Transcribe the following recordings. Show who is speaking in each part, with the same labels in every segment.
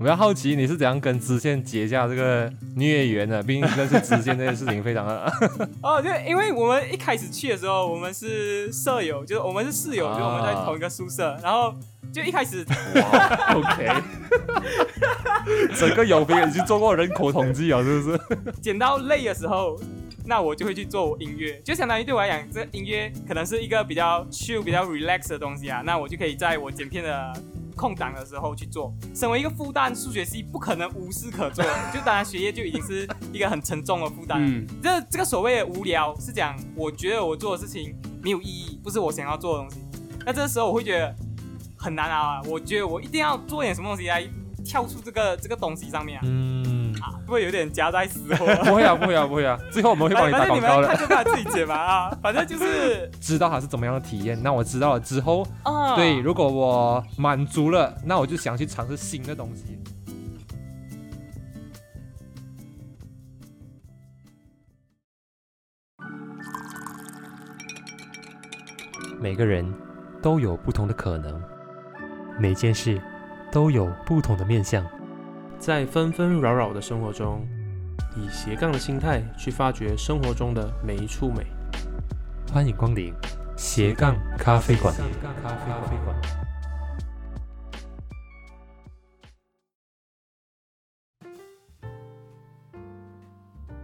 Speaker 1: 我比较好奇你是怎样跟支线结下这个孽缘的？毕竟认识支线这件事情非常的
Speaker 2: 哦，就因为我们一开始去的时候，我们是舍友，就是我们是室友，
Speaker 1: 啊
Speaker 2: 就是我们在同一个宿舍，然后就一开始哇
Speaker 1: OK，整个有兵已经做过人口统计了，是不是？
Speaker 2: 剪到累的时候，那我就会去做音乐，就相当于对我来讲，这音乐可能是一个比较 chill、比较 relax 的东西啊，那我就可以在我剪片的空档的时候去做。身为一个复旦数学系，不可能无事可做，就当然学业就已经是一个很沉重的负担。
Speaker 3: 嗯，
Speaker 2: 这这个所谓的无聊是讲，我觉得我做的事情没有意义，不是我想要做的东西。那这个时候我会觉得很难啊，我觉得我一定要做点什么东西来跳出这个这个东西上面啊，
Speaker 1: 嗯，
Speaker 2: 啊，会不会有点夹带私货？
Speaker 1: 不会啊，不会啊，不会啊。最后我们会帮你打广告的。
Speaker 2: 们看就看自己解吧啊，反正就是
Speaker 1: 知道它是怎么样的体验，那我知道了之后，
Speaker 2: 啊，
Speaker 1: 对，如果我满足了，那我就想去尝试新的东西。每个人都有不同的可能，每件事都有不同的面向。
Speaker 3: 在纷纷扰扰的生活中，以斜杠的心态去发掘生活中的每一处美。
Speaker 1: 欢迎光临斜杠咖啡馆。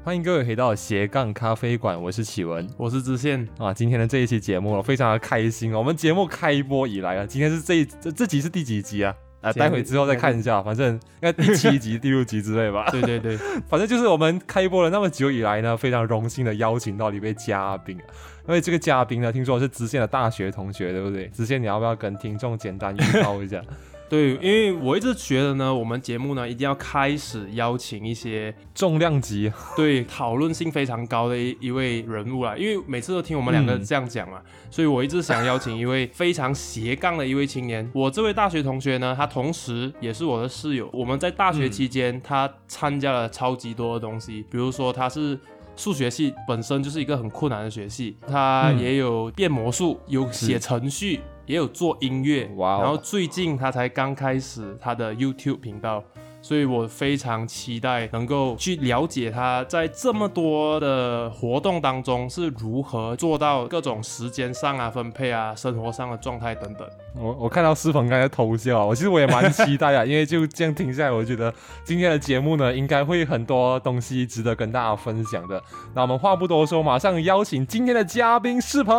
Speaker 1: 欢迎各位回到斜杠咖啡馆，我是启文
Speaker 3: 我是知县，
Speaker 1: 啊。今天的这一期节目，我非常的开心哦。我们节目开播以来啊，今天是这一这这集是第几集啊？啊，待会之后再看一下，反正应该第七集、第六集之类吧。
Speaker 3: 对对对，
Speaker 1: 反正就是我们开播了那么久以来呢，非常荣幸的邀请到了一位嘉宾啊。因为这个嘉宾呢，听说是知县的大学同学，对不对？知县，你要不要跟听众简单预告一下？
Speaker 3: 对，因为我一直觉得呢，我们节目呢一定要开始邀请一些
Speaker 1: 重量级，
Speaker 3: 对讨论性非常高的一一位人物啦，因为每次都听我们两个
Speaker 1: 嗯
Speaker 3: 这样讲嘛，所以我一直想邀请一位非常斜杠的一位青年。我这位大学同学呢，他同时也是我的室友。我们在大学期间，他参加了超级多的东西，比如说他是。数学系本身就是一个很困难的学系，他
Speaker 1: 嗯。
Speaker 3: 也有变魔术，有写程序，也有做音乐，
Speaker 1: 哇哦。
Speaker 3: 然后最近他才刚开始他的 YouTube 频道，所以我非常期待能够去了解他在这么多的活动当中是如何做到各种时间上啊分配啊、生活上的状态等等。
Speaker 1: 我我看到思鹏刚才偷笑啊，我其实我也蛮期待啊，因为就这样听下来，我觉得今天的节目呢，应该会很多东西值得跟大家分享的。那我们话不多说，马上邀请今天的嘉宾思鹏。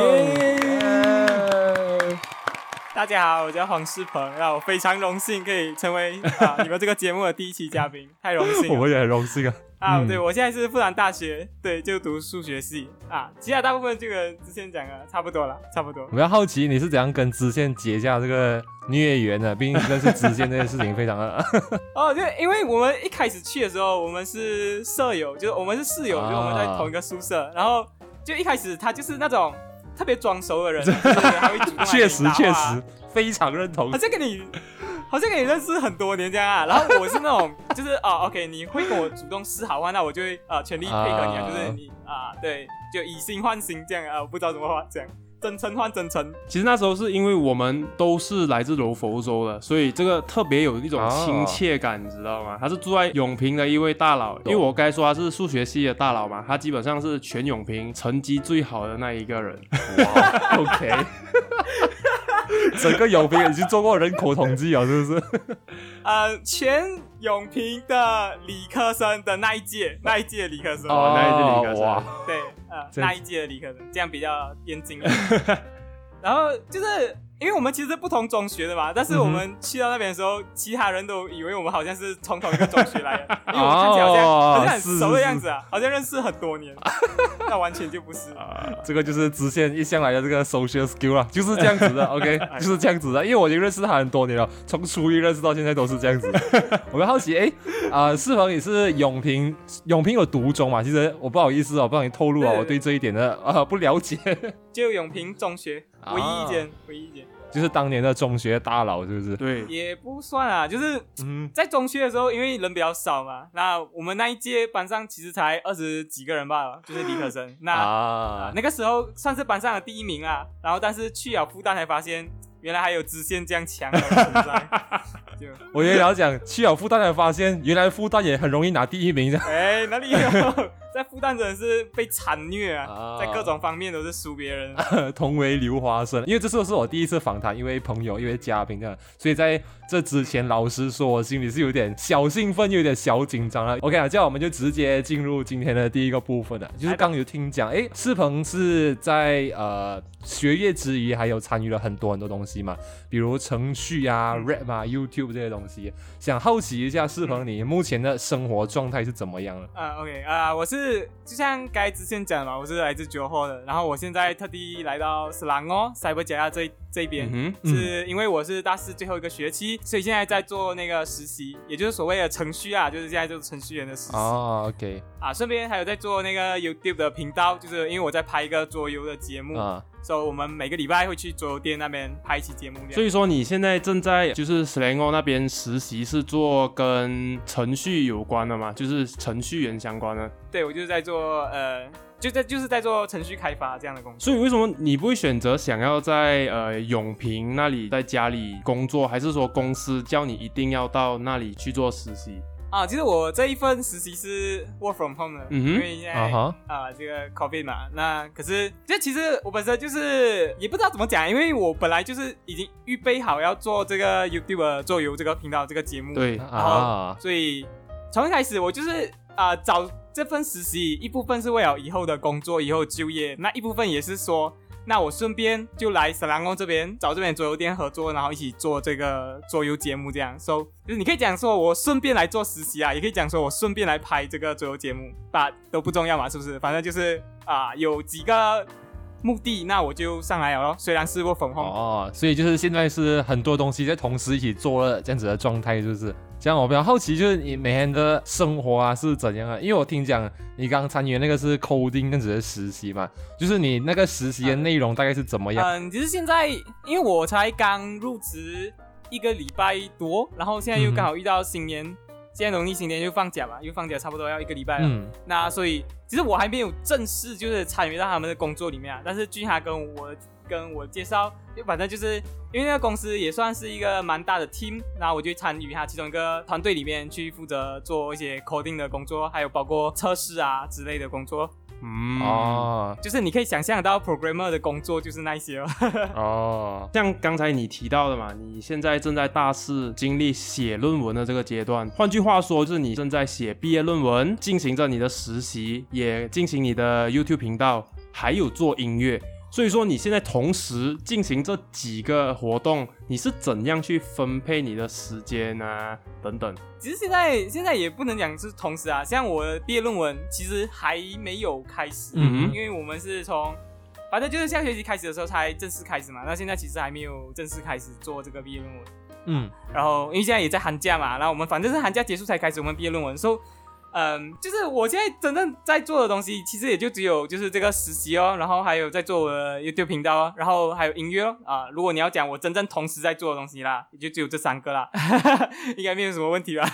Speaker 1: 耶！
Speaker 2: 大家好，我叫黄世鹏，让我非常荣幸可以成为啊 你们这个节目的第一期嘉宾，太荣幸了
Speaker 1: 我们也很荣幸啊。
Speaker 2: 啊！
Speaker 1: 嗯
Speaker 2: 对我现在是复旦大学，对，就读数学系啊，其他大部分这个之前讲的差不多了，差不多
Speaker 1: 我。比较好奇你是怎样跟知县结下这个孽缘的，毕竟认识知县这件事情非常的
Speaker 2: 哦，就因为我们一开始去的时候，我们是舍友，就是我们是室友，
Speaker 1: 啊
Speaker 2: 就我们在同一个宿舍，然后就一开始他就是那种特别装熟的人，
Speaker 1: 确实确实非常认同
Speaker 2: 好。像跟你好像跟你认识很多年这样啊。然后我是那种就是哦，OK，你会跟我主动示好话，那我就会呃全力配合你啊，
Speaker 1: 啊
Speaker 2: 就是你啊，对，就以心换心这样啊，我不知道怎么话讲，真诚换真诚。
Speaker 3: 其实那时候是因为我们都是来自柔佛州的，所以这个特别有一种
Speaker 1: 哦
Speaker 3: 亲切感，你知道吗？他是住在永平的一位大佬，因 为我该说他是数学系的大佬嘛，他基本上是全永平成绩最好的那一个人。
Speaker 1: 哇，OK，整个永平已经做过人口统计了，是不是？
Speaker 2: 呃，全永平的理科生的那一届，那一届理科生，
Speaker 3: 哦那一届理科生
Speaker 1: 哇，
Speaker 2: 对，呃，那一届的理科生，这样比较严谨。然后就是因为我们其实是不同中学的嘛，但是我们去到那边的时候，其他人都以为我们好像是从同一个中学来的，因为我们看起来好像、
Speaker 1: 哦
Speaker 2: 好像很熟的样子啊，好像认识很多年，那完全就不是。
Speaker 1: 这个就是支线一向来的这个 social skill 啊，就是这样子的，OK，就是这样子的。因为我已经认识他很多年了，从初一认识到现在都是这样子。我们好奇，哎，啊，是否你是永平，永平有独中嘛？其实我不好意思哦，不让你透露啊，我对这一点的啊不了解。
Speaker 2: 就永平中学
Speaker 1: 啊
Speaker 2: 唯一一间，唯一一间
Speaker 1: 就是当年的中学大佬，是不是？
Speaker 3: 对，
Speaker 2: 也不算啊，就是
Speaker 1: 嗯，
Speaker 2: 在中学的时候，因为人比较少嘛，那我们那一届班上其实才二十几个人吧，就是理科生。那、
Speaker 1: 啊，
Speaker 2: 那个时候算是班上的第一名啊，然后但是去了复旦才发现，原来还有支线这样强的存在。就
Speaker 1: 我也要讲，去了复旦才发现，原来复旦也很容易拿第一名的。
Speaker 2: 哎，哪里有？在复旦真的是被惨虐啊，
Speaker 1: 啊
Speaker 2: 在各种方面都是输别人。
Speaker 1: 同为刘华生，因为这次是我第一次访谈因为朋友、因为嘉宾这样，所以在这之前，老实说，我心里是有点小兴奋，有点小紧张了。OK 啊，这样我们就直接进入今天的第一个部分了，就是刚有听讲，哎，世鹏是在呃学业之余，还有参与了很多很多东西嘛，比如程序啊、rap 啊、YouTube 这些东西。想好奇一下，世鹏你目前的生活状态是怎么样了？
Speaker 2: 啊、o k 啊、我是就像刚才之前讲的嘛，我是来自九号的，然后我现在特地来到斯兰哦，塞伯加亚这这边。
Speaker 3: 嗯哼，
Speaker 2: 是因为我是大四最后一个学期，所以现在在做那个实习，也就是所谓的程序啊，就是现在就是程序员的实习、
Speaker 1: 哦，OK
Speaker 2: 啊。顺便还有在做那个 YouTube 的频道，就是因为我在拍一个桌游的节目，
Speaker 1: 啊，
Speaker 2: 所以我们每个礼拜会去桌游店那边拍一期节目。
Speaker 3: 所以说你现在正在就是 Slango 那边实习，是做跟程序有关的吗？就是程序员相关的。
Speaker 2: 对我就是在做呃，就在就是在做程序开发这样的工作。
Speaker 3: 所以为什么你不会选择想要在呃永平那里在家里工作，还是说公司叫你一定要到那里去做实习？
Speaker 2: 啊，其实我这一份实习是 work from home 的，
Speaker 3: 嗯
Speaker 2: 因为现在
Speaker 1: 啊
Speaker 2: 啊这个 COVID 嘛，那可是这其实我本身就是也不知道怎么讲，因为我本来就是已经预备好要做这个 YouTube 做游这个频道这个节目，，
Speaker 3: 对，
Speaker 1: 啊，
Speaker 2: 所以从一开始我就是啊、找这份实习，一部分是为了以后的工作、以后就业，那一部分也是说。那我顺便就来沈兰宫这边找这边桌游店合作，然后一起做这个桌游节目，这样。So 就是你可以讲说我顺便来做实习啊，也可以讲说我顺便来拍这个桌游节目，把都不重要嘛，是不是？反正就是啊、有几个目的，那我就上来了咯。虽然是我粉红，
Speaker 1: 哦，所以就是现在是很多东西在同时一起做了这样子的状态，是不是？这样我比较好奇，就是你每天的生活啊是怎样啊？因为我听讲你刚参与的那个是 coding 那只是实习嘛，就是你那个实习的内容大概是怎么样？
Speaker 2: 嗯，其实现在因为我才刚入职一个礼拜多，然后现在又刚好遇到新年，现在农历新年又放假嘛，又放假差不多要一个礼拜了。
Speaker 1: 嗯
Speaker 2: 那所以其实我还没有正式就是参与到他们的工作里面啊，但是据他跟我跟我介绍，就反正就是因为那个公司也算是一个蛮大的 team，然后我就参与他其中一个团队里面去负责做一些 coding 的工作，还有包括测试啊之类的工作，
Speaker 3: 嗯，
Speaker 1: 哦
Speaker 2: 就是你可以想象到 programmer 的工作就是那些哦。
Speaker 1: 哦，
Speaker 3: 像刚才你提到的嘛，你现在正在大四经历写论文的这个阶段，换句话说，就是你正在写毕业论文，进行着你的实习，也进行你的 YouTube 频道，还有做音乐。所以说你现在同时进行这几个活动，你是怎样去分配你的时间啊？等等。
Speaker 2: 其实现在现在也不能讲是同时啊，像我的毕业论文其实还没有开始，
Speaker 3: 嗯
Speaker 2: 因为我们是从反正就是下学期开始的时候才正式开始嘛，那现在其实还没有正式开始做这个毕业论文。
Speaker 1: 嗯
Speaker 2: 然后因为现在也在寒假嘛，然后我们反正是寒假结束才开始我们毕业论文，所以嗯，就是我现在真正在做的东西，其实也就只有就是这个实习哦，然后还有在做我的 YouTube 频道哦，然后还有音乐哦啊。如果你要讲我真正同时在做的东西啦，也就只有这三个啦，应该没有什么问题吧？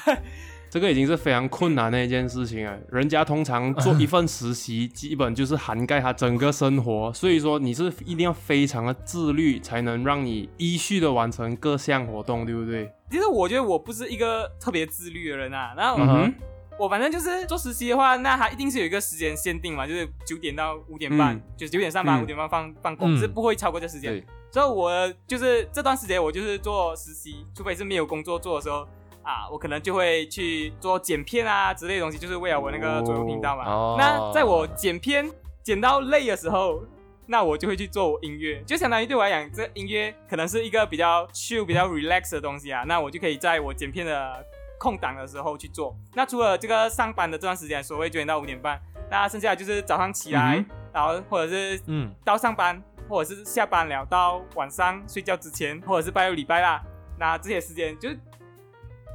Speaker 3: 这个已经是非常困难的一件事情了。人家通常做一份实习，基本就是涵盖他整个生活，所以说你是一定要非常的自律，才能让你依序的完成各项活动，对不对？
Speaker 2: 其实我觉得我不是一个特别自律的人啊，然后
Speaker 3: 嗯哼，
Speaker 2: 我反正就是做实习的话，那它一定是有一个时间限定嘛，就是九点到五点半，
Speaker 3: 嗯
Speaker 2: 就是九点上班，
Speaker 3: 嗯
Speaker 2: 五点半放放工，
Speaker 1: 嗯
Speaker 2: 是不会超过这时间。
Speaker 1: 对，
Speaker 2: 所以我就是这段时间我就是做实习，除非是没有工作做的时候啊，我可能就会去做剪片啊之类的东西，就是为了我那个左右频道嘛。
Speaker 1: 哦
Speaker 2: 那在我剪片剪到累的时候。那我就会去做我音乐，就相当于对我来讲，这音乐可能是一个比较 chill、比较 relax 的东西啊。那我就可以在我剪片的空档的时候去做。那除了这个上班的这段时间，所谓九点到五点半，那剩下的就是早上起来，
Speaker 3: 嗯
Speaker 2: 然后或者是
Speaker 1: 嗯
Speaker 2: 到上班，或者是下班了到晚上睡觉之前，或者是拜六礼拜啦，那这些时间就是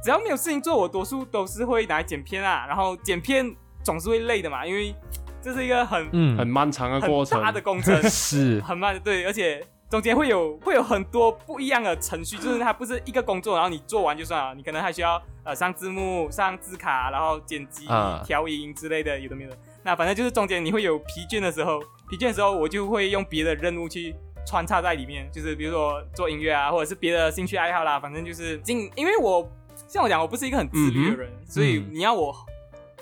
Speaker 2: 只要没有事情做，我多数都是会拿来剪片啊。然后剪片总是会累的嘛，因为这是一个很
Speaker 1: 嗯，
Speaker 3: 很漫长的过程
Speaker 2: 很。大的工程，
Speaker 1: 是
Speaker 2: 很慢的，对，而且中间会有会有很多不一样的程序，就是它不是一个工作，然后你做完就算了，你可能还需要呃上字幕、上字卡，然后剪辑、
Speaker 1: 啊
Speaker 2: 调音之类的，有的没的。那反正就是中间你会有疲倦的时候，疲倦的时候我就会用别的任务去穿插在里面，就是比如说做音乐啊，或者是别的兴趣爱好啦，反正就是尽，因为我像我讲，我不是一个很自律的人，所以你要我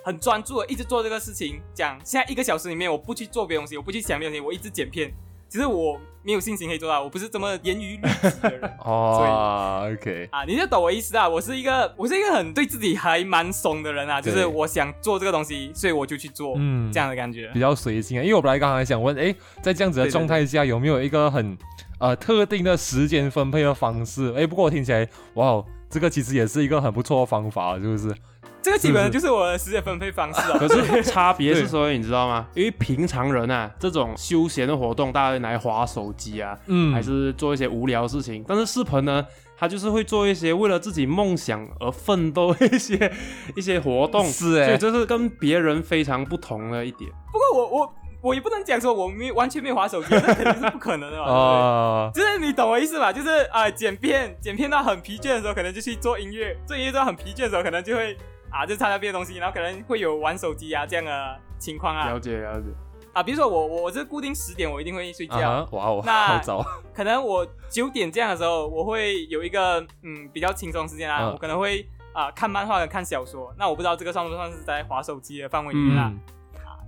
Speaker 2: 很专注的一直做这个事情，讲现在一个小时里面我不去做别的东西，我不去想别的东西，我一直剪片，其实我没有信心可以做到，我不是这么严于律己的人。
Speaker 1: 哦，OK，
Speaker 2: 啊，你就懂我意思啊！我是一个，我是一个很对自己还蛮怂的人啊，就是我想做这个东西，所以我就去做，
Speaker 1: 嗯
Speaker 2: 这样的感觉
Speaker 1: 比。较随性啊。因为我本来刚才想问，哎，在这样子的状态下，有没有一个很呃特定的时间分配的方式？哎，不过我听起来，哇哦，这个其实也是一个很不错的方法，是不是？
Speaker 2: 这个基本上就是我的时间分配方式啊。
Speaker 3: 可是差别是说，你知道吗？因为平常人啊，这种休闲的活动，大家会拿来划手机啊，
Speaker 1: 嗯
Speaker 3: 还是做一些无聊的事情。但是世鹏呢，他就是会做一些为了自己梦想而奋斗的一些 一些活动，
Speaker 1: 是诶
Speaker 3: 所以这是跟别人非常不同的一点。
Speaker 2: 不过我我我也不能讲说我没完全没有划手机，那肯定是不可能的嘛。
Speaker 1: 啊，
Speaker 2: 对不对就是你懂我意思吧？就是啊、呃剪片剪片到很疲倦的时候，可能就去做音乐；做音乐到很疲倦的时候，可能就会啊就参加别的东西，然后可能会有玩手机啊这样的情况啊
Speaker 3: 了解了解，
Speaker 2: 啊。比如说我我我是固定十点我一定会睡觉，
Speaker 1: 哇哦，
Speaker 2: 那
Speaker 1: 好早，
Speaker 2: 可能我九点这样的时候，我会有一个嗯比较轻松时间啊，
Speaker 1: 嗯
Speaker 2: 我可能会啊、看漫画跟看小说。那我不知道这个算不算是在划手机的范围里面啊？
Speaker 1: 嗯，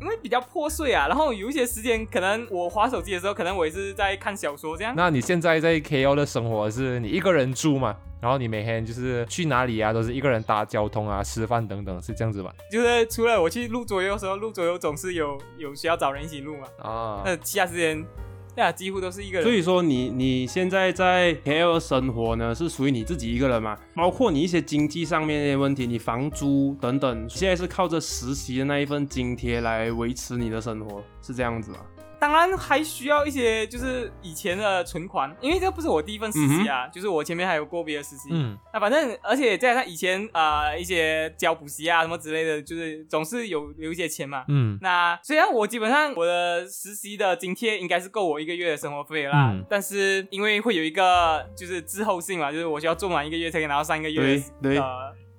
Speaker 2: 因为比较破碎啊，然后有一些时间可能我划手机的时候，可能我也是在看小说这样。
Speaker 1: 那你现在在 KL 的生活是你一个人住吗？然后你每天就是去哪里啊，都是一个人搭交通啊、吃饭等等，是这样子吧？
Speaker 2: 就是除了我去录左右的时候，录左右总是有有需要找人一起录嘛。
Speaker 1: 啊，
Speaker 2: 那其他时间，对啊，几乎都是一个人。
Speaker 3: 所以说你你现在在 KL 生活呢，是属于你自己一个人嘛？包括你一些经济上面的问题，你房租等等，现在是靠着实习的那一份津贴来维持你的生活，是这样子吗？
Speaker 2: 当然还需要一些就是以前的存款，因为这不是我第一份实习啊，就是我前面还有过别的实习。
Speaker 1: 嗯，
Speaker 2: 那反正，而且再加上以前呃一些交补习啊什么之类的，就是总是有留一些钱嘛。
Speaker 1: 嗯，
Speaker 2: 那虽然我基本上我的实习的津贴应该是够我一个月的生活费啦，
Speaker 1: 嗯。
Speaker 2: 但是因为会有一个就是滞后性嘛，就是我需要做满一个月才可以拿到上一个月的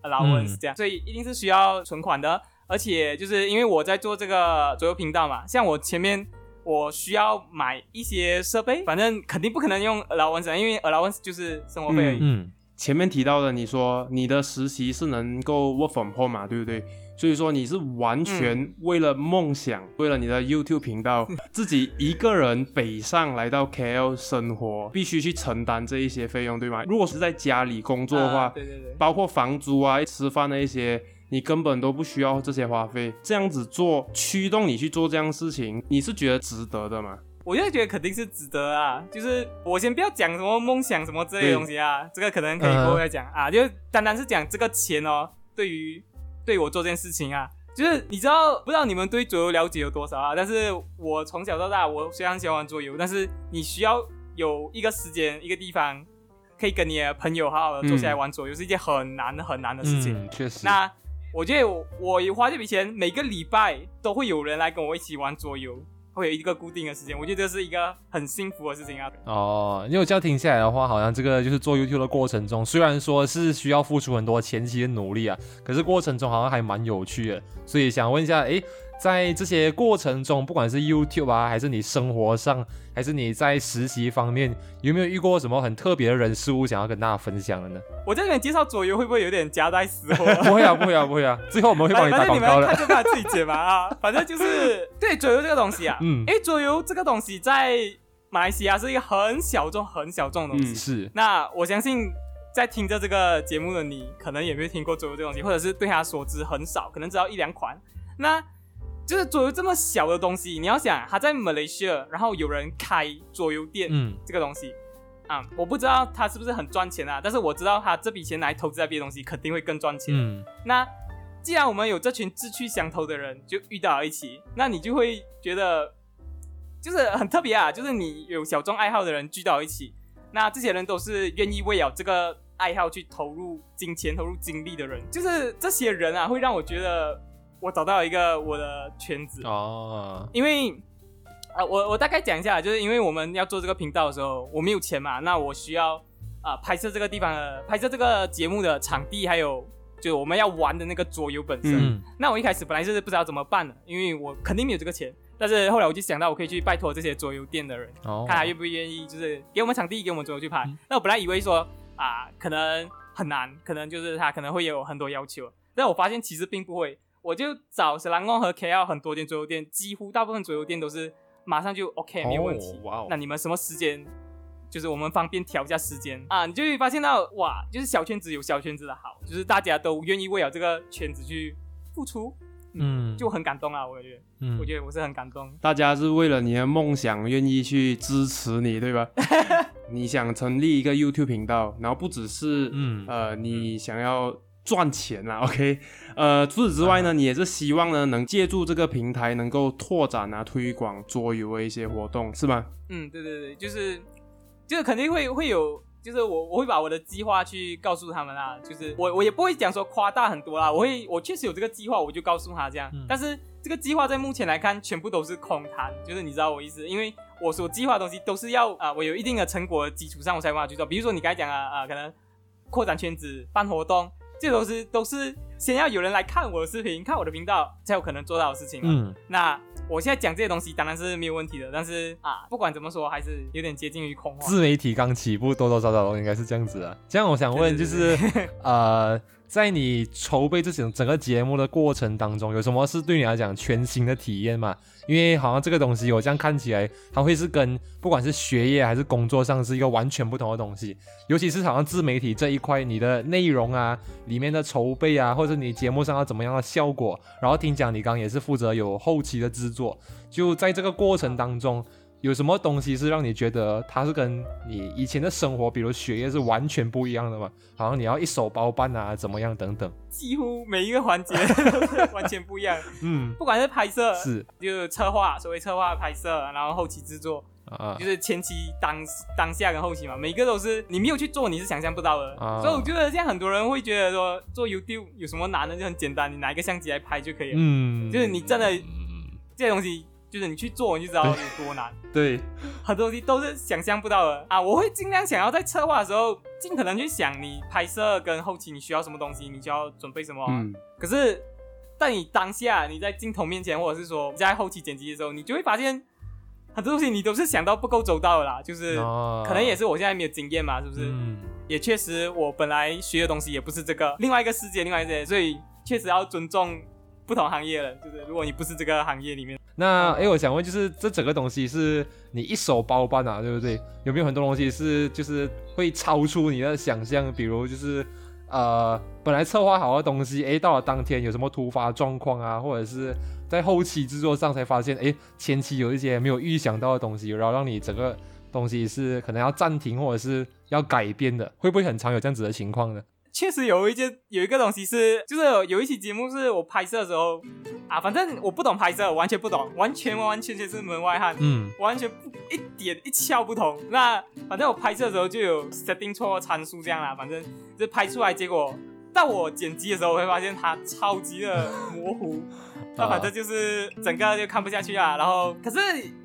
Speaker 2: allowance
Speaker 1: 嗯。
Speaker 2: 这样，所以一定是需要存款的。而且就是因为我在做这个左右频道嘛，像我前面我需要买一些设备，反正肯定不可能用 allowance，啊因为 allowance 就是生活费而已。
Speaker 1: 嗯，
Speaker 3: 前面提到的，你说你的实习是能够 work from home 嘛，对不对？所以说你是完全为了梦想，为了你的 YouTube 频道，自己一个人北上来到 KL 生活，必须去承担这一些费用，对吗？如果是在家里工作的话，
Speaker 2: 啊对对对。
Speaker 3: 包括房租啊、吃饭的一些，你根本都不需要这些花费。这样子做，驱动你去做这样事情，你是觉得值得的吗？
Speaker 2: 我就觉得肯定是值得啊，就是我先不要讲什么梦想什么之类的东西啊，这个可能可以过后再讲啊，就单单是讲这个钱哦，对于对我做这件事情啊，就是你知道不知道你们对桌游了解有多少啊？但是我从小到大，我虽然喜欢玩桌游，但是你需要有一个时间一个地方，可以跟你的朋友好好的坐下来玩桌游，是一件很难很难的事情。
Speaker 1: 嗯，确实，
Speaker 2: 那我觉得我我花这笔钱，每个礼拜都会有人来跟我一起玩桌游，会有一个固定的时间，我觉得这是一个很幸福的事情啊。
Speaker 1: 哦，因为我这样停下来的话，好像这个就是做 YouTube 的过程中，虽然说是需要付出很多前期的努力啊，可是过程中好像还蛮有趣的。所以想问一下，诶，在这些过程中，不管是 YouTube 啊，还是你生活上，还是你在实习方面，有没有遇过什么很特别的人事物想要跟大家分享的呢？
Speaker 2: 我在这边介绍左游会不会有点夹带私货？
Speaker 1: 不会啊，不会啊，不会啊，最后我们会帮你打广告的
Speaker 2: 正你们看。就把自己解吧啊，反正就是对桌游这个东西啊，
Speaker 1: 嗯
Speaker 2: 因，为桌游这个东西在马来西亚是一个很小众、很小众的东西。
Speaker 3: 嗯
Speaker 1: 是，
Speaker 2: 那我相信在听着这个节目的你，可能也没有听过桌游这个东西，或者是对它所知很少，可能只要一两款。那就是桌游这么小的东西，你要想它在马来西亚，然后有人开桌游店，
Speaker 1: 嗯
Speaker 2: 这个东西啊，我不知道它是不是很赚钱啊，但是我知道他这笔钱来投资在别的东西，肯定会更赚钱。
Speaker 1: 嗯
Speaker 2: 那既然我们有这群志趣相投的人就遇到了一起，那你就会觉得就是很特别啊，就是你有小众爱好的人聚到一起，那这些人都是愿意为了这个爱好去投入金钱、投入精力的人，就是这些人啊，会让我觉得我找到一个我的圈子，
Speaker 1: 哦，
Speaker 2: 因为。啊，我我大概讲一下，就是因为我们要做这个频道的时候，我没有钱嘛，那我需要啊、拍摄这个地方的拍摄这个节目的场地，还有就我们要玩的那个桌游本身。那我一开始本来是不知道怎么办的，因为我肯定没有这个钱。但是后来我就想到，我可以去拜托这些桌游店的人，
Speaker 1: 哦，
Speaker 2: 看他愿不愿意，就是给我们场地，给我们桌游去拍。那我本来以为说啊，可能很难，可能就是他可能会有很多要求，但我发现其实并不会。我就找石兰宫和 KL 很多间桌游店，几乎大部分桌游店都是马上就 OK 没有问题。
Speaker 1: 哇哦
Speaker 2: 那你们什么时间？就是我们方便调一下时间啊，你就会发现到哇，就是小圈子有小圈子的好，就是大家都愿意为了这个圈子去付出，
Speaker 1: 嗯，
Speaker 2: 就很感动啊！我觉得，
Speaker 1: 嗯
Speaker 2: 我觉得我是很感动。
Speaker 3: 大家是为了你的梦想愿意去支持你，对吧？你想成立一个 YouTube 频道，然后不只是
Speaker 1: 嗯
Speaker 3: 呃你想要赚钱啦，OK，呃除此之外呢，你也是希望呢能借助这个平台能够拓展啊推广桌游的一些活动，是吗？
Speaker 2: 嗯，对对对，就是就是肯定会会有，就是我我会把我的计划去告诉他们啦，就是我我也不会讲说夸大很多啦，我会我确实有这个计划，我就告诉他这样，
Speaker 1: 嗯。
Speaker 2: 但是这个计划在目前来看全部都是空谈，就是你知道我意思，因为我所计划的东西都是要啊、我有一定的成果的基础上我才办法去做，比如说你刚才讲啊啊、可能扩展圈子、办活动，这都是都是先要有人来看我的视频、看我的频道才有可能做到的事情嘛。
Speaker 1: 嗯
Speaker 2: 那我现在讲这些东西当然是没有问题的，但是啊，不管怎么说，还是有点接近于空话。
Speaker 1: 自媒体刚起步，多多少少都应该是这样子的。这样我想问，
Speaker 2: 对
Speaker 1: 就
Speaker 2: 对
Speaker 1: 是 呃，在你筹备这整整个节目的过程当中，有什么是对你来讲全新的体验吗？因为好像这个东西，我这样看起来，它会是跟不管是学业还是工作上是一个完全不同的东西。尤其是好像自媒体这一块，你的内容啊，里面的筹备啊，或者你节目上要怎么样的效果，然后听讲你刚刚也是负责有后期的制作，就在这个过程当中，有什么东西是让你觉得它是跟你以前的生活，比如学业是完全不一样的吗？好像你要一手包办啊，怎么样等等。
Speaker 2: 几乎每一个环节都是完全不一样，
Speaker 1: 嗯，
Speaker 2: 不管是拍摄，
Speaker 1: 是
Speaker 2: 就是策划，所谓策划拍摄，然后后期制作，
Speaker 1: 啊
Speaker 2: 就，是前期当当下跟后期嘛，每个都是你没有去做，你是想象不到的。
Speaker 1: 啊
Speaker 2: 所以我觉得现在很多人会觉得说做 YouTube 有什么难的，就很简单，你拿一个相机来拍就可以了。
Speaker 1: 嗯，
Speaker 2: 就是你真的
Speaker 1: 嗯
Speaker 2: 这些东西，就是你去做，你就知道有多难。
Speaker 3: 对，
Speaker 2: 很多东西都是想象不到的啊！我会尽量想要在策划的时候，尽可能去想你拍摄跟后期你需要什么东西，你需要准备什么。
Speaker 3: 嗯，
Speaker 2: 可是，在你当下你在镜头面前，或者是说你在后期剪辑的时候，你就会发现很多东西你都是想到不够周到的啦。就是、
Speaker 1: 啊
Speaker 2: 可能也是我现在没有经验嘛，是不是？
Speaker 1: 嗯
Speaker 2: 也确实我本来学的东西也不是这个，另外一个世界，另外一个世界，所以确实要尊重不同行业了。就是如果你不是这个行业里面，
Speaker 1: 那哎，我想问，就是这整个东西是你一手包办啊，对不对？有没有很多东西是就是会超出你的想象？比如就是呃，本来策划好的东西，哎，到了当天有什么突发状况啊，或者是在后期制作上才发现，哎，前期有一些没有预想到的东西，然后让你整个东西是可能要暂停或者是要改编的，会不会很常有这样子的情况呢？
Speaker 2: 确实有一件有一个东西是，就是有有一期节目是我拍摄的时候啊，反正我不懂拍摄，完全不懂，完全完完全全是门外汉，
Speaker 1: 嗯
Speaker 2: 完全不一点一窍不通。那反正我拍摄的时候就有 setting 错参数这样啦，反正就拍出来，结果到我剪辑的时候，我会发现它超级的模糊，那反正就是整个就看不下去啊。然后可是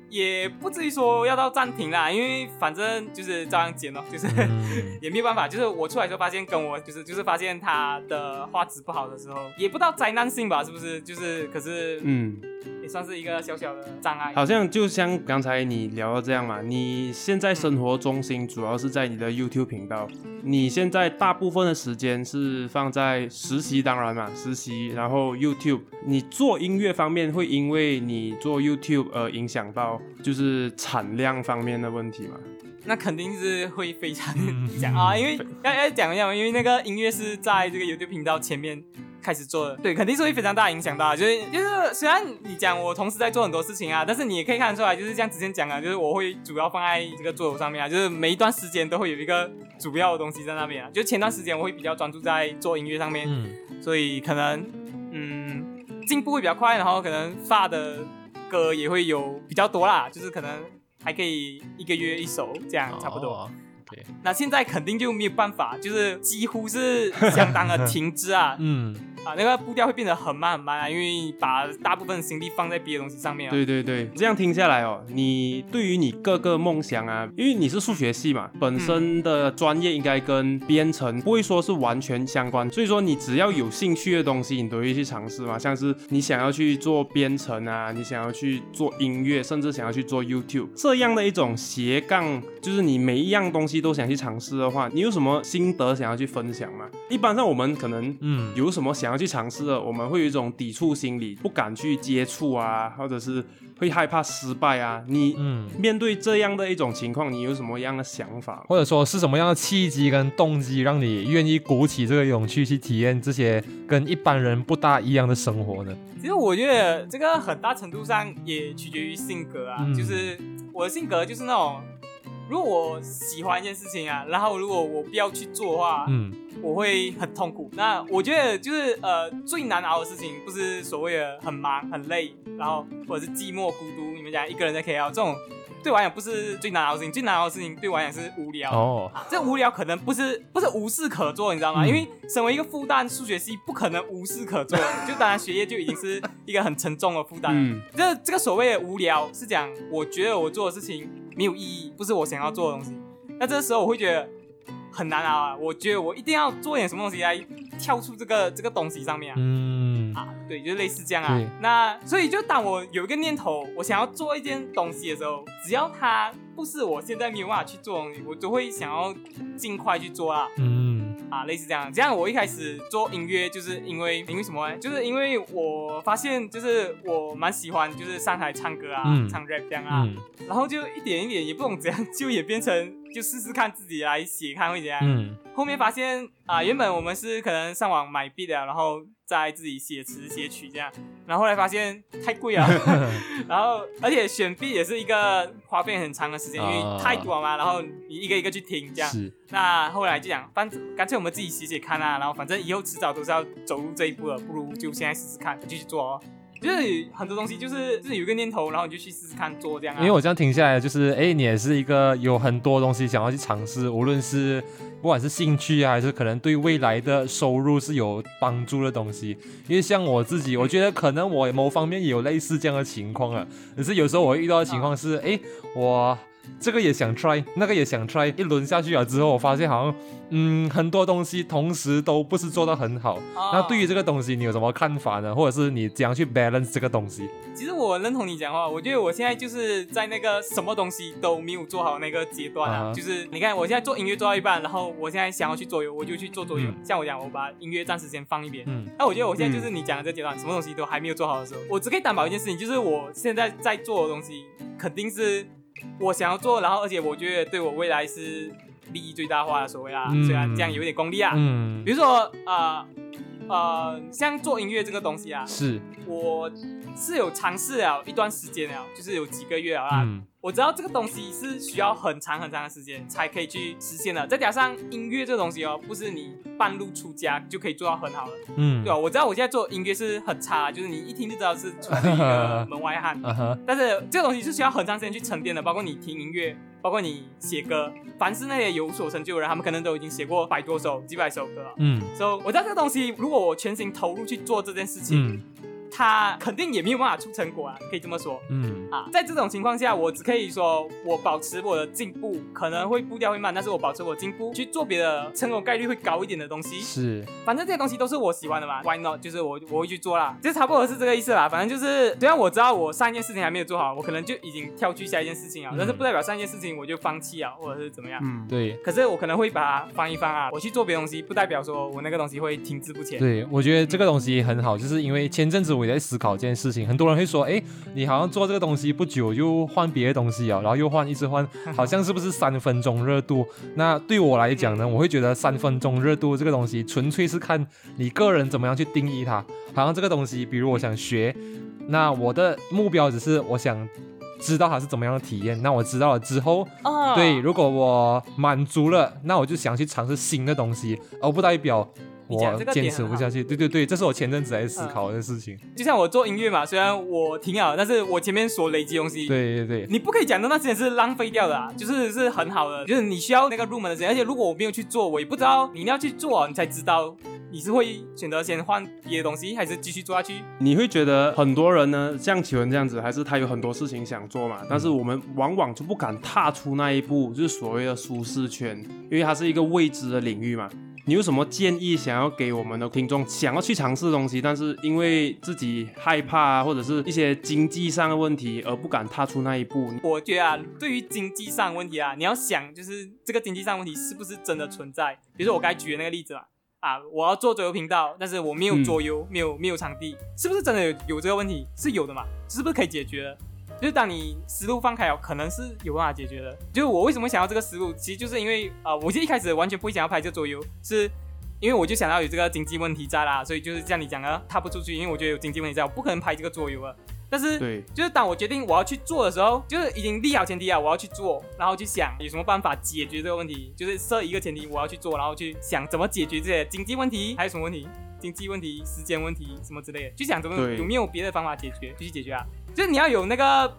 Speaker 2: 也不至于说要到暂停啦，因为反正就是照样剪咯，就是。
Speaker 1: 嗯
Speaker 2: 也没有办法，就是我出来的时候发现跟我就是就是发现它的画质不好的时候，也不到灾难性吧，是不是？就是可是
Speaker 3: 嗯，
Speaker 2: 也算是一个小小的障碍。
Speaker 3: 好像就像刚才你聊到这样嘛，你现在生活中心主要是在你的 YouTube 频道，你现在大部分的时间是放在实习，当然嘛，实习，然后 YouTube，你做音乐方面会因为你做 YouTube 而影响到就是产量方面的问题嘛？
Speaker 2: 那肯定是会非常
Speaker 1: 嗯
Speaker 2: 讲 啊，因为要要讲一下嘛，因为那个音乐是在这个 YouTube 频道前面开始做的，对，肯定是会非常大影响到的。就是就是，虽然你讲我同时在做很多事情啊，但是你也可以看得出来，就是像之前讲啊，就是我会主要放在这个桌游上面啊，就是每一段时间都会有一个主要的东西在那边啊。就前段时间我会比较专注在做音乐上面，
Speaker 1: 嗯
Speaker 2: 所以可能嗯进步会比较快，然后可能发的歌也会有比较多啦，就是可能还可以一个月一首这样差不多。
Speaker 1: 对
Speaker 2: 那现在肯定就没有办法，就是几乎是相当的停滞啊。
Speaker 1: 嗯
Speaker 2: 啊，那个步调会变得很慢很慢啊，因为把大部分心力放在别的东西上面啊。
Speaker 3: 对对对，这样听下来哦，你对于你各个梦想啊，因为你是数学系嘛，本身的专业应该跟编程不会说是完全相关，所以说你只要有兴趣的东西，你都会去尝试嘛。像是你想要去做编程啊，你想要去做音乐，甚至想要去做 YouTube 这样的一种斜杠，就是你每一样东西都想去尝试的话，你有什么心得想要去分享吗？一般上我们可能
Speaker 1: 嗯，
Speaker 3: 有什么想要去尝试的，我们会有一种抵触心理，不敢去接触啊，或者是会害怕失败啊。你
Speaker 1: 嗯，
Speaker 3: 面对这样的一种情况，你有什么样的想法？
Speaker 1: 或者说是什么样的契机跟动机让你愿意鼓起这个勇气去体验这些跟一般人不大一样的生活呢？
Speaker 2: 其实我觉得这个很大程度上也取决于性格啊，
Speaker 1: 嗯
Speaker 2: 就是我的性格就是那种，如果我喜欢一件事情啊，然后如果我不要去做的话，
Speaker 1: 嗯
Speaker 2: 我会很痛苦。那我觉得就是呃最难熬的事情，不是所谓的很忙很累，然后或者是寂寞孤独，你们讲一个人在 KL 这种。对我来讲不是最难熬的事情，最难熬的事情对我来讲是无聊。
Speaker 1: 哦，
Speaker 2: 这无聊可能不是不是无事可做，你知道吗？
Speaker 1: 嗯
Speaker 2: 因为身为一个复旦数学系，不可能无事可做。就当然学业就已经是一个很沉重的负担。
Speaker 3: 嗯
Speaker 2: 这这个所谓的无聊，是讲我觉得我做的事情没有意义，不是我想要做的东西。那这时候我会觉得很难熬啊！我觉得我一定要做点什么东西来跳出这个这个东西上面啊。
Speaker 1: 嗯
Speaker 2: 啊，对，就类似这样啊。那所以就当我有一个念头，我想要做一件东西的时候，只要它不是我现在没有办法去做的东西，我都会想要尽快去做啊。
Speaker 1: 嗯
Speaker 2: 啊，类似这样。这样我一开始做音乐，就是因为因为什么呢？就是因为我发现，就是我蛮喜欢，就是上台唱歌啊，
Speaker 1: 嗯
Speaker 2: 唱 rap 这样啊。
Speaker 1: 嗯
Speaker 2: 然后就一点一点，也不懂怎样，就也变成就试试看自己来写看会怎样。
Speaker 1: 嗯
Speaker 2: 后面发现啊、原本我们是可能上网买 beat 啊，然后再自己写词写曲这样，然后后来发现太贵了，然后而且选 beat 也是一个花费很长的时间，因
Speaker 1: 啊
Speaker 2: 为太多嘛，然后你一个一个去听这样。
Speaker 1: 是
Speaker 2: 那后来就讲，反正干脆我们自己写写看啊，然后反正以后迟早都是要走入这一步了，不如就现在试试看，继续做哦。就是很多东西就是自己有一个念头，然后你就去试试看做这样。
Speaker 1: 因为我这样停下来，就是哎，你也是一个有很多东西想要去尝试，无论是不管是兴趣啊，还是可能对未来的收入是有帮助的东西。因为像我自己，我觉得可能我某方面也有类似这样的情况啊。可是有时候我遇到的情况是，哎，我这个也想 try，那个也想 try，一轮下去了之后，我发现好像嗯很多东西同时都不是做到很好。
Speaker 2: 哦
Speaker 1: 那对于这个东西，你有什么看法呢？或者是你怎样去 balance 这个东西？
Speaker 2: 其实我认同你讲话，我觉得我现在就是在那个什么东西都没有做好那个阶段啊就是你看我现在做音乐做到一半，然后我现在想要去桌游，我就去做桌游。
Speaker 1: 嗯
Speaker 2: 像我讲，我把音乐暂时先放一边。
Speaker 1: 嗯
Speaker 2: 那我觉得我现在就是你讲的这阶段，什么东西都还没有做好的时候，我只可以担保一件事情，就是我现在在做的东西肯定是我想要做，然后而且我觉得对我未来是利益最大化的所谓啊，
Speaker 1: 嗯
Speaker 2: 虽然这样有点功利啊。
Speaker 1: 嗯
Speaker 2: 比，如说呃呃，像做音乐这个东西啊，
Speaker 1: 是
Speaker 2: 我是有尝试了一段时间了，就是有几个月了啦。
Speaker 1: 嗯
Speaker 2: 我知道这个东西是需要很长很长的时间才可以去实现的，再加上音乐这个东西哦，不是你半路出家就可以做到很好的，
Speaker 1: 嗯
Speaker 2: 对吧？我知道我现在做音乐是很差，就是你一听就知道是出自一个门外汉。但是这个东西是需要很长时间去沉淀的，包括你听音乐，包括你写歌，凡是那些有所成就的人，他们可能都已经写过百多首、几百首歌了。
Speaker 1: 嗯
Speaker 2: 所以我知道这个东西，如果我全心投入去做这件事情，
Speaker 1: 嗯
Speaker 2: 它肯定也没有办法出成果啊，可以这么说
Speaker 1: 嗯
Speaker 2: 啊。在这种情况下，我只可以说我保持我的进步，可能会步调会慢，但是我保持我进步，去做别的成功概率会高一点的东西。
Speaker 1: 是
Speaker 2: 反正这些东西都是我喜欢的嘛，Why not？就是我我会去做啦，就差不多是这个意思啦。反正就是，虽然我知道我上一件事情还没有做好，我可能就已经跳去下一件事情啊，
Speaker 1: 嗯
Speaker 2: 但是不代表上一件事情我就放弃啊，或者是怎么样。
Speaker 3: 嗯，
Speaker 1: 对
Speaker 2: 可是我可能会把它翻一翻啊，我去做别的东西，不代表说我那个东西会停滞不前。
Speaker 1: 对，我觉得这个东西很好，就是因为前阵子我也在思考这件事情，很多人会说，哎，你好像做这个东西不久就换别的东西啊，然后又换，一直换，好像是不是三分钟热度？那对我来讲呢，我会觉得三分钟热度这个东西，纯粹是看你个人怎么样去定义它。好像这个东西，比如我想学，那我的目标只是我想。知道它是怎么样的体验，那我知道了之后，
Speaker 2: 啊
Speaker 1: 对，如果我满足了，那我就想去尝试新的东西，而不代表我
Speaker 2: 你讲这个
Speaker 1: 坚持不下去。对对对，这是我前阵子在思考的事情。
Speaker 2: 就像我做音乐嘛，虽然我挺好，但是我前面所累积的东西，
Speaker 1: 对对对，
Speaker 2: 你不可以讲的那时间是浪费掉的啊，就是是很好的，就是你需要那个入门的时间，而且如果我没有去做，我也不知道你一定要去做，你才知道你是会选择先换别的东西，还是继续做下去？
Speaker 3: 你会觉得很多人呢，像启文这样子，还是他有很多事情想做嘛？但是我们往往就不敢踏出那一步，就是所谓的舒适圈，因为它是一个未知的领域嘛。你有什么建议想要给我们的听众，想要去尝试的东西，但是因为自己害怕啊，或者是一些经济上的问题而不敢踏出那一步？
Speaker 2: 我觉得啊，对于经济上问题啊，你要想就是这个经济上问题是不是真的存在？比如说我刚才举的那个例子啊，啊，我要做桌游频道，但是我没有桌游，没有没有场地，是不是真的有有这个问题？是有的嘛？是不是可以解决的？就是当你思路放开哦，可能是有办法解决的。就是我为什么想要这个思路，其实就是因为啊，我就一开始完全不会想要拍这桌游，是因为我就想到有这个经济问题在啦，所以就是像你讲的踏不出去，因为我觉得有经济问题在，我不可能拍这个桌游了。但是，
Speaker 3: 对，
Speaker 2: 就是当我决定我要去做的时候，就是已经立好前提啊，我要去做，然后去想有什么办法解决这个问题，就是设一个前提，我要去做，然后去想怎么解决这些经济问题，还有什么问题，经济问题、时间问题什么之类的，就想怎么有没有别的方法解决，就去解决啊。就是你要有那个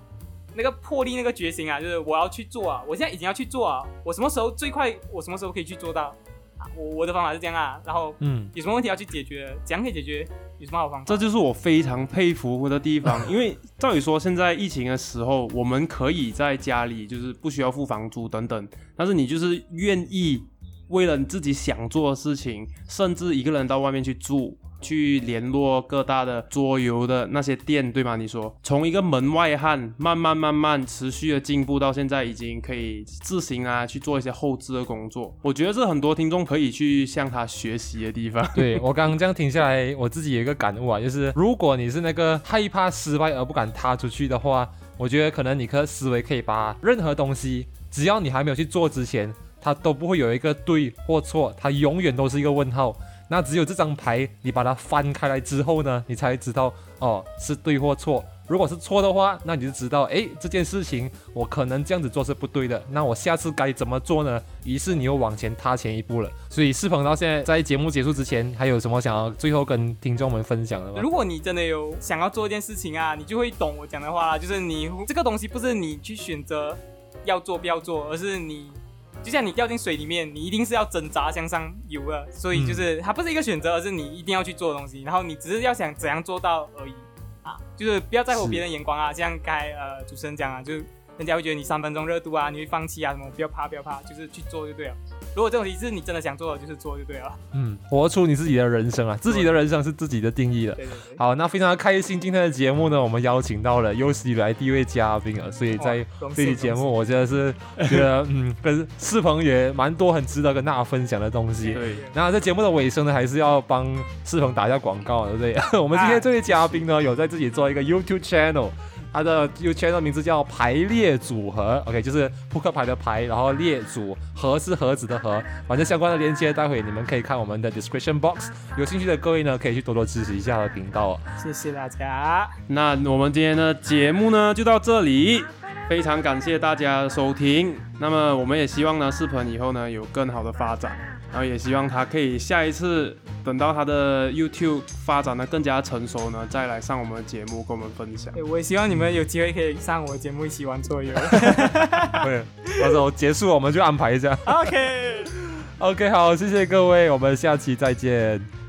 Speaker 2: 那个魄力、那个决心啊，就是我要去做啊，我现在已经要去做啊，我什么时候最快，我什么时候可以去做到啊？我我的方法是这样啊，然后
Speaker 1: 嗯，
Speaker 2: 有什么问题要去解决，怎样可以解决，有什么好方法？
Speaker 3: 这就是我非常佩服的地方，因为照理说，现在疫情的时候，我们可以在家里，就是不需要付房租等等，但是你就是愿意为了你自己想做的事情，甚至一个人到外面去住。去联络各大的桌游的那些店，对吗？你说从一个门外汉慢慢慢慢持续的进步到现在，已经可以自行啊去做一些后置的工作。我觉得是很多听众可以去向他学习的地方。
Speaker 1: 对我刚刚这样听下来，我自己有一个感悟啊，就是如果你是那个害怕失败而不敢踏出去的话，我觉得可能你的思维可以把任何东西，只要你还没有去做之前，它都不会有一个对或错，它永远都是一个问号。那只有这张牌，你把它翻开来之后呢，你才知道哦是对或错。如果是错的话，那你就知道，诶，这件事情我可能这样子做是不对的。那我下次该怎么做呢？于是你又往前踏前一步了。所以世鹏到现在在节目结束之前，还有什么想要最后跟听众们分享的吗？
Speaker 2: 如果你真的有想要做一件事情啊，你就会懂我讲的话啦。就是你这个东西不是你去选择要做不要做，而是你就像你掉进水里面，你一定是要挣扎向上游的。所以就是它不是一个选择，而是你一定要去做的东西。然后你只是要想怎样做到而已啊，就是不要在乎别人眼光啊。像刚才呃主持人讲啊，就是人家会觉得你三分钟热度啊，你会放弃啊什么，不要怕不要怕，就是去做就对了。如果这种题是你真的想做的，就是做就对了。
Speaker 1: 嗯，活出你自己的人生啊，自己的人生是自己的定义的。
Speaker 2: 对对对。
Speaker 1: 好，那非常开心，今天的节目呢，我们邀请到了有史以来第一位嘉宾啊，所以在
Speaker 2: 哇
Speaker 1: 这期节目，我真的是觉得，嗯，跟世鹏也蛮多很值得跟大家分享的东西。
Speaker 3: 对，
Speaker 1: 那在节目的尾声呢，还是要帮世鹏打一下广告，对不对？我们今天这位嘉宾呢，有在自己做一个 YouTube channel，他的 YouTube channel 名字叫排列组合，OK，就是扑克牌的牌，然后列组合是盒子的盒，反正相关的链接待会你们可以看我们的 description box，有兴趣的各位呢，可以去多多支持一下他的频道哦。
Speaker 2: 谢谢大家。
Speaker 3: 那我们今天的节目呢就到这里，非常感谢大家的收听。那么我们也希望呢，视频以后呢有更好的发展，然后也希望他可以下一次等到他的 YouTube 发展的更加成熟呢，再来上我们的节目跟我们分享。
Speaker 2: 我也希望你们有机会可以上我的节目一起玩桌游。
Speaker 1: 对，到时候结束我们就安排一下。
Speaker 2: OK。
Speaker 1: OK，好，谢谢各位，我们下期再见。